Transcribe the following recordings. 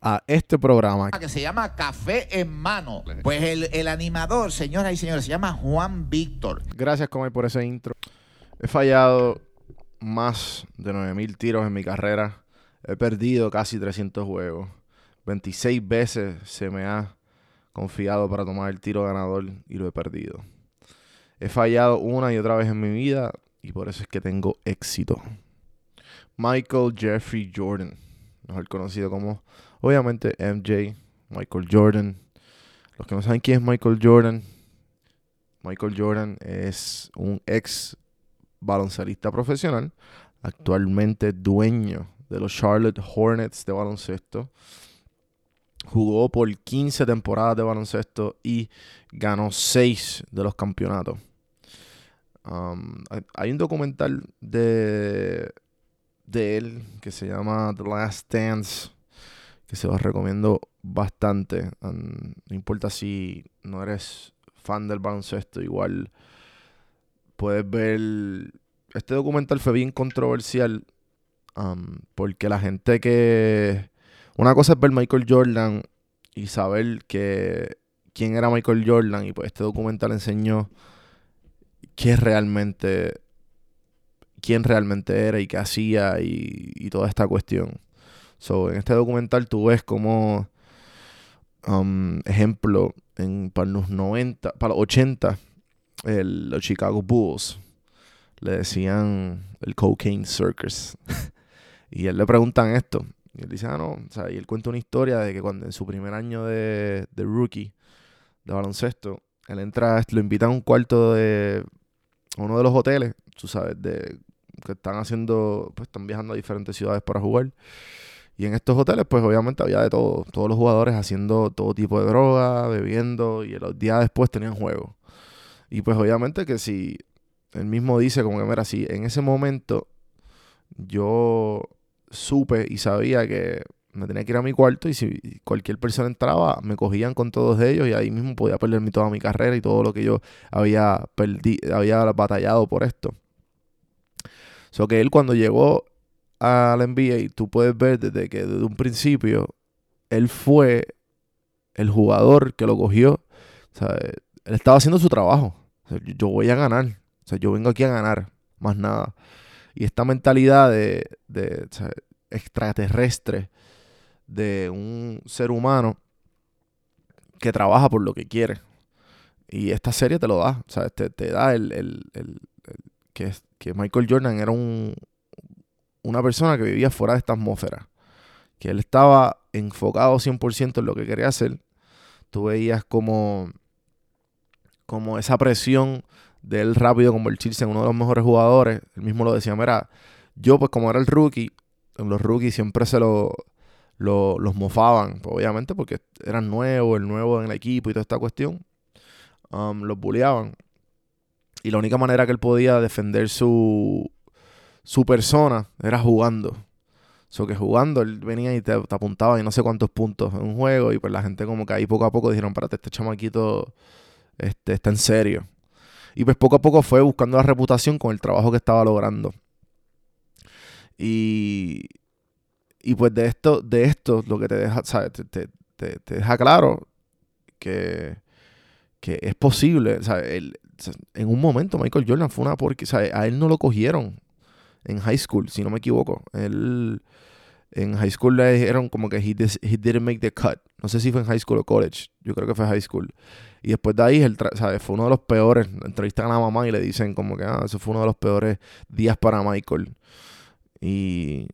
a este programa. Que se llama Café en Mano. Pues el, el animador, señoras y señores, se llama Juan Víctor. Gracias, Comay, por ese intro. He fallado más de 9000 tiros en mi carrera. He perdido casi 300 juegos. 26 veces se me ha confiado para tomar el tiro ganador y lo he perdido. He fallado una y otra vez en mi vida y por eso es que tengo éxito. Michael Jeffrey Jordan, mejor conocido como Obviamente MJ, Michael Jordan. Los que no saben quién es Michael Jordan, Michael Jordan es un ex baloncelista profesional, actualmente dueño de los Charlotte Hornets de baloncesto. Jugó por 15 temporadas de baloncesto y ganó 6 de los campeonatos. Um, hay un documental de, de él que se llama The Last Dance que se los recomiendo bastante. no importa si no eres fan del baloncesto, igual puedes ver. Este documental fue bien controversial porque la gente que. Una cosa es ver Michael Jordan y saber que quién era Michael Jordan y pues este documental enseñó qué realmente quién realmente era y qué hacía y toda esta cuestión. So, en este documental tú ves como, um, ejemplo, en, para los 90, para los 80, los Chicago Bulls le decían el Cocaine Circus. y él le preguntan esto. Y él dice, ah, no. O sea, y él cuenta una historia de que cuando en su primer año de, de rookie de baloncesto, él entra, lo invita a un cuarto de uno de los hoteles, tú sabes, de que están haciendo, pues están viajando a diferentes ciudades para jugar. Y en estos hoteles, pues obviamente había de todo. Todos los jugadores haciendo todo tipo de droga, bebiendo, y los días después tenían juego. Y pues obviamente que si él mismo dice como que, mira, si en ese momento yo supe y sabía que me tenía que ir a mi cuarto y si cualquier persona entraba, me cogían con todos ellos y ahí mismo podía perder toda mi carrera y todo lo que yo había, había batallado por esto. So que él cuando llegó al NBA, tú puedes ver desde que desde un principio él fue el jugador que lo cogió. O él estaba haciendo su trabajo. yo voy a ganar. O sea, yo vengo aquí a ganar, más nada. Y esta mentalidad de, de extraterrestre de un ser humano que trabaja por lo que quiere. Y esta serie te lo da. Te, te da el, el, el, que Michael Jordan era un, una persona que vivía fuera de esta atmósfera. Que él estaba enfocado 100% en lo que quería hacer. Tú veías como, como esa presión de él rápido convertirse en uno de los mejores jugadores. Él mismo lo decía, mira, yo pues como era el rookie, los rookies siempre se lo, los mofaban, pues, obviamente porque eran nuevos, el nuevo en el equipo y toda esta cuestión. Um, los bulleaban. Y la única manera que él podía defender su, su persona era jugando. So que jugando, él venía y te, apuntaba y no sé cuántos puntos en un juego. Y pues la gente como que ahí poco a poco dijeron, espérate, este chamaquito este, está en serio. Y pues poco a poco fue buscando la reputación con el trabajo que estaba logrando. Y, y pues de esto, de esto, lo que te deja, ¿sabes? Te, te, te deja claro que, que es posible. en un momento Michael Jordan fue una porque a él no lo cogieron en high school, si no me equivoco. Él en high school le dijeron como que he, didn't make the cut. No sé si fue en high school o college. Yo creo que fue high school. Y después de ahí, él fue uno de los peores. Entrevistan a la mamá y le dicen como que ah, eso fue uno de los peores días para Michael. Y,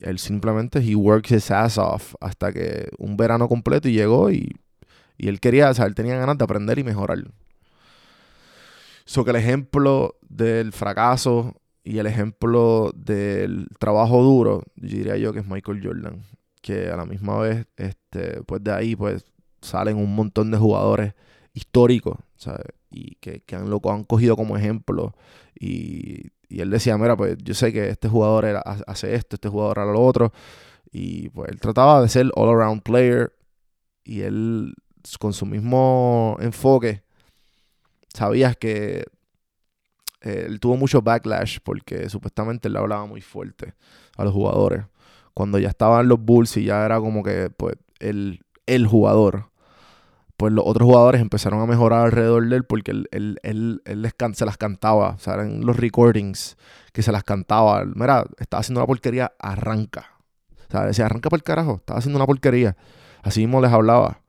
él simplemente, he worked his ass off hasta que un verano completo y llegó y, y él quería, o sea, él tenía ganas de aprender y mejorar. So que el ejemplo del fracaso y el ejemplo del trabajo duro, diría yo que es Michael Jordan. Que a la misma vez, este, pues de ahí, pues salen un montón de jugadores históricos, ¿sabes? Y que, han, lo han cogido como ejemplo. Y, él decía, mira, pues yo sé que este jugador hace esto, este jugador hará lo otro. Y pues él trataba de ser all-around player. Y él, con su mismo enfoque, sabías que eh, él tuvo mucho backlash porque supuestamente él hablaba muy fuerte a los jugadores. Cuando ya estaban los Bulls y ya era como que pues el, el jugador, pues los otros jugadores empezaron a mejorar alrededor de él porque él, él, él, les se las cantaba. O sea, eran los recordings que se las cantaba. Mira, estaba haciendo una porquería, arranca. O sea, decía, arranca por el carajo, estaba haciendo una porquería. Así mismo les hablaba.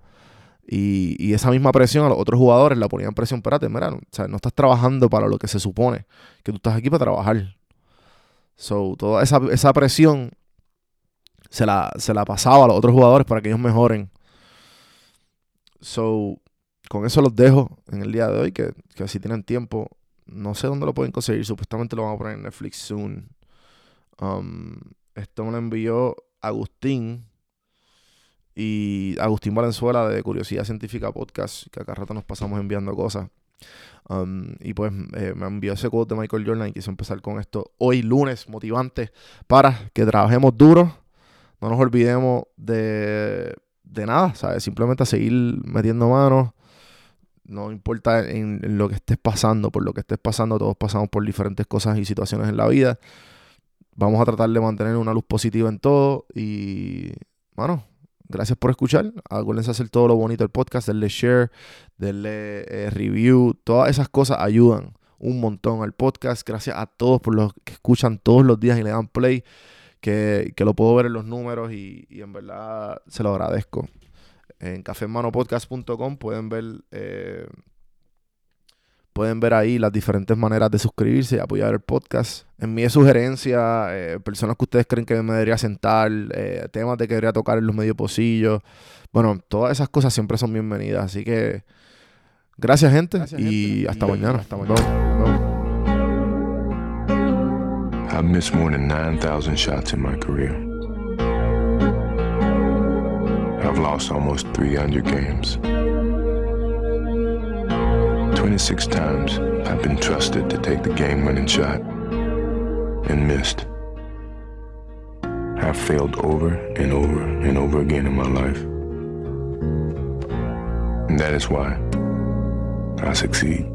Y, esa misma presión a los otros jugadores la ponían presión, espérate, mira, no, no estás trabajando para lo que se supone, que tú estás aquí para trabajar. So, toda esa, esa presión se la, se la pasaba a los otros jugadores para que ellos mejoren. So, con eso los dejo en el día de hoy, que, que si tienen tiempo, no sé dónde lo pueden conseguir, supuestamente lo van a poner en Netflix soon. Um, esto me lo envió Agustín y Agustín Valenzuela de Curiosidad Científica Podcast, que acá rato nos pasamos enviando cosas. Um, y pues eh, me envió ese quote de Michael Jordan y quise empezar con esto hoy lunes, motivante, para que trabajemos duro, no nos olvidemos de, de nada, ¿sabes? Simplemente seguir metiendo manos, no importa en, lo que estés pasando, por lo que estés pasando, todos pasamos por diferentes cosas y situaciones en la vida. Vamos a tratar de mantener una luz positiva en todo y, bueno, Gracias por escuchar. Acuérdense hacer todo lo bonito del podcast, denle share, denle eh, review. Todas esas cosas ayudan un montón al podcast. Gracias a todos por los que escuchan todos los días y le dan play. Que, lo puedo ver en los números y, en verdad se lo agradezco. En cafemanopodcast.com pueden ver eh, Pueden ver ahí las diferentes maneras de suscribirse y apoyar el podcast. Envíe sugerencias, eh, personas que ustedes creen que me debería sentar, eh, temas de que debería tocar en los medios posillos. Bueno, todas esas cosas siempre son bienvenidas. Así que gracias, gente. y hasta mañana. Hasta mañana. I've missed more than 9,000 shots in my career. I've lost almost 300 games. 26 times I've been trusted to take the game-winning shot and missed. I've failed over and over and over again in my life. And that is why I succeed.